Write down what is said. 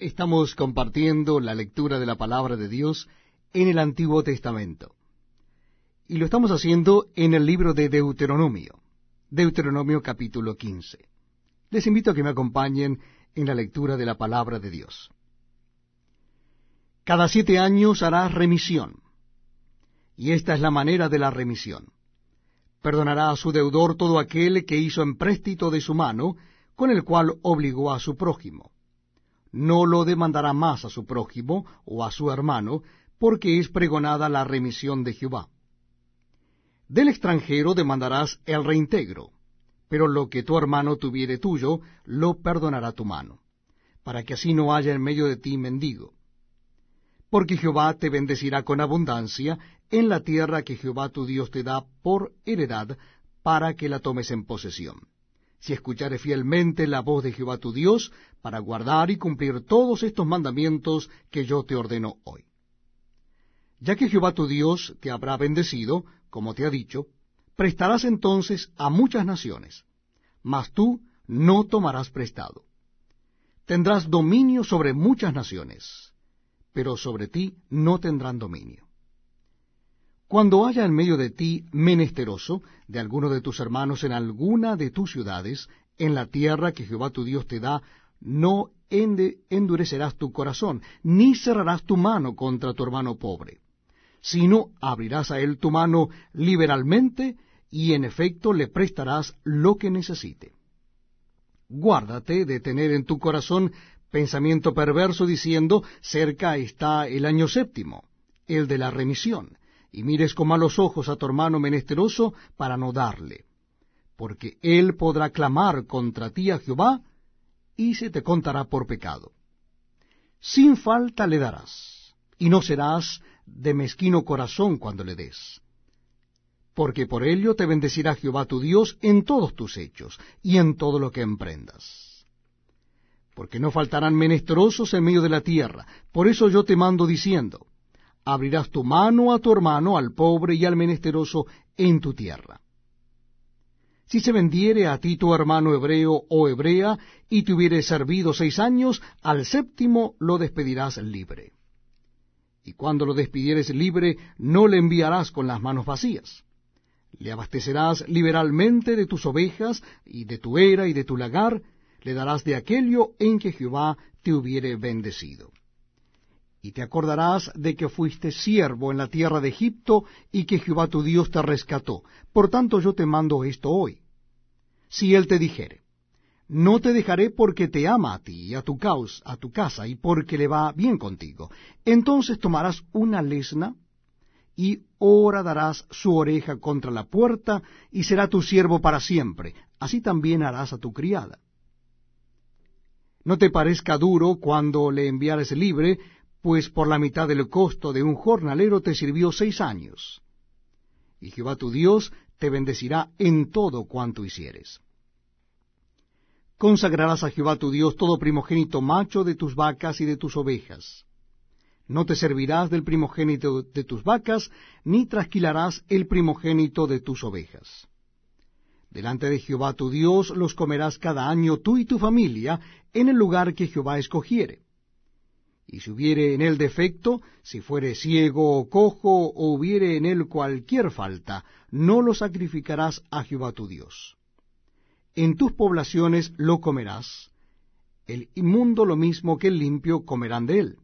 Estamos compartiendo la lectura de la palabra de Dios en el Antiguo Testamento. Y lo estamos haciendo en el libro de Deuteronomio, Deuteronomio capítulo 15. Les invito a que me acompañen en la lectura de la palabra de Dios. Cada siete años harás remisión, y esta es la manera de la remisión. Perdonará a su deudor todo aquel que hizo empréstito de su mano, con el cual obligó a su prójimo no lo demandará más a su prójimo o a su hermano, porque es pregonada la remisión de Jehová. Del extranjero demandarás el reintegro, pero lo que tu hermano tuviere tuyo, lo perdonará tu mano, para que así no haya en medio de ti mendigo. Porque Jehová te bendecirá con abundancia en la tierra que Jehová tu Dios te da por heredad, para que la tomes en posesión si escuchares fielmente la voz de Jehová tu Dios, para guardar y cumplir todos estos mandamientos que yo te ordeno hoy. Ya que Jehová tu Dios te habrá bendecido, como te ha dicho, prestarás entonces a muchas naciones, mas tú no tomarás prestado. Tendrás dominio sobre muchas naciones, pero sobre ti no tendrán dominio. Cuando haya en medio de ti menesteroso de alguno de tus hermanos en alguna de tus ciudades, en la tierra que Jehová tu Dios te da, no endurecerás tu corazón, ni cerrarás tu mano contra tu hermano pobre, sino abrirás a él tu mano liberalmente, y en efecto le prestarás lo que necesite. Guárdate de tener en tu corazón pensamiento perverso diciendo, cerca está el año séptimo, el de la remisión y mires con malos ojos a tu hermano menesteroso para no darle, porque él podrá clamar contra ti a Jehová, y se te contará por pecado. Sin falta le darás, y no serás de mezquino corazón cuando le des. Porque por ello te bendecirá Jehová tu Dios en todos tus hechos, y en todo lo que emprendas. Porque no faltarán menesterosos en medio de la tierra, por eso yo te mando diciendo, abrirás tu mano a tu hermano, al pobre y al menesteroso en tu tierra. Si se vendiere a ti tu hermano hebreo o hebrea, y te hubiere servido seis años, al séptimo lo despedirás libre. Y cuando lo despidieres libre, no le enviarás con las manos vacías. Le abastecerás liberalmente de tus ovejas, y de tu era y de tu lagar, le darás de aquello en que Jehová te hubiere bendecido. Y te acordarás de que fuiste siervo en la tierra de Egipto y que Jehová tu Dios te rescató. Por tanto yo te mando esto hoy. Si él te dijere, no te dejaré porque te ama a ti y a tu caos, a tu casa, y porque le va bien contigo. Entonces tomarás una lesna y darás su oreja contra la puerta, y será tu siervo para siempre. Así también harás a tu criada. No te parezca duro cuando le enviares libre, pues por la mitad del costo de un jornalero te sirvió seis años. Y Jehová tu Dios te bendecirá en todo cuanto hicieres. Consagrarás a Jehová tu Dios todo primogénito macho de tus vacas y de tus ovejas. No te servirás del primogénito de tus vacas, ni trasquilarás el primogénito de tus ovejas. Delante de Jehová tu Dios los comerás cada año tú y tu familia en el lugar que Jehová escogiere y si hubiere en él defecto, si fuere ciego o cojo, o hubiere en él cualquier falta, no lo sacrificarás a Jehová tu Dios. En tus poblaciones lo comerás, el inmundo lo mismo que el limpio comerán de él.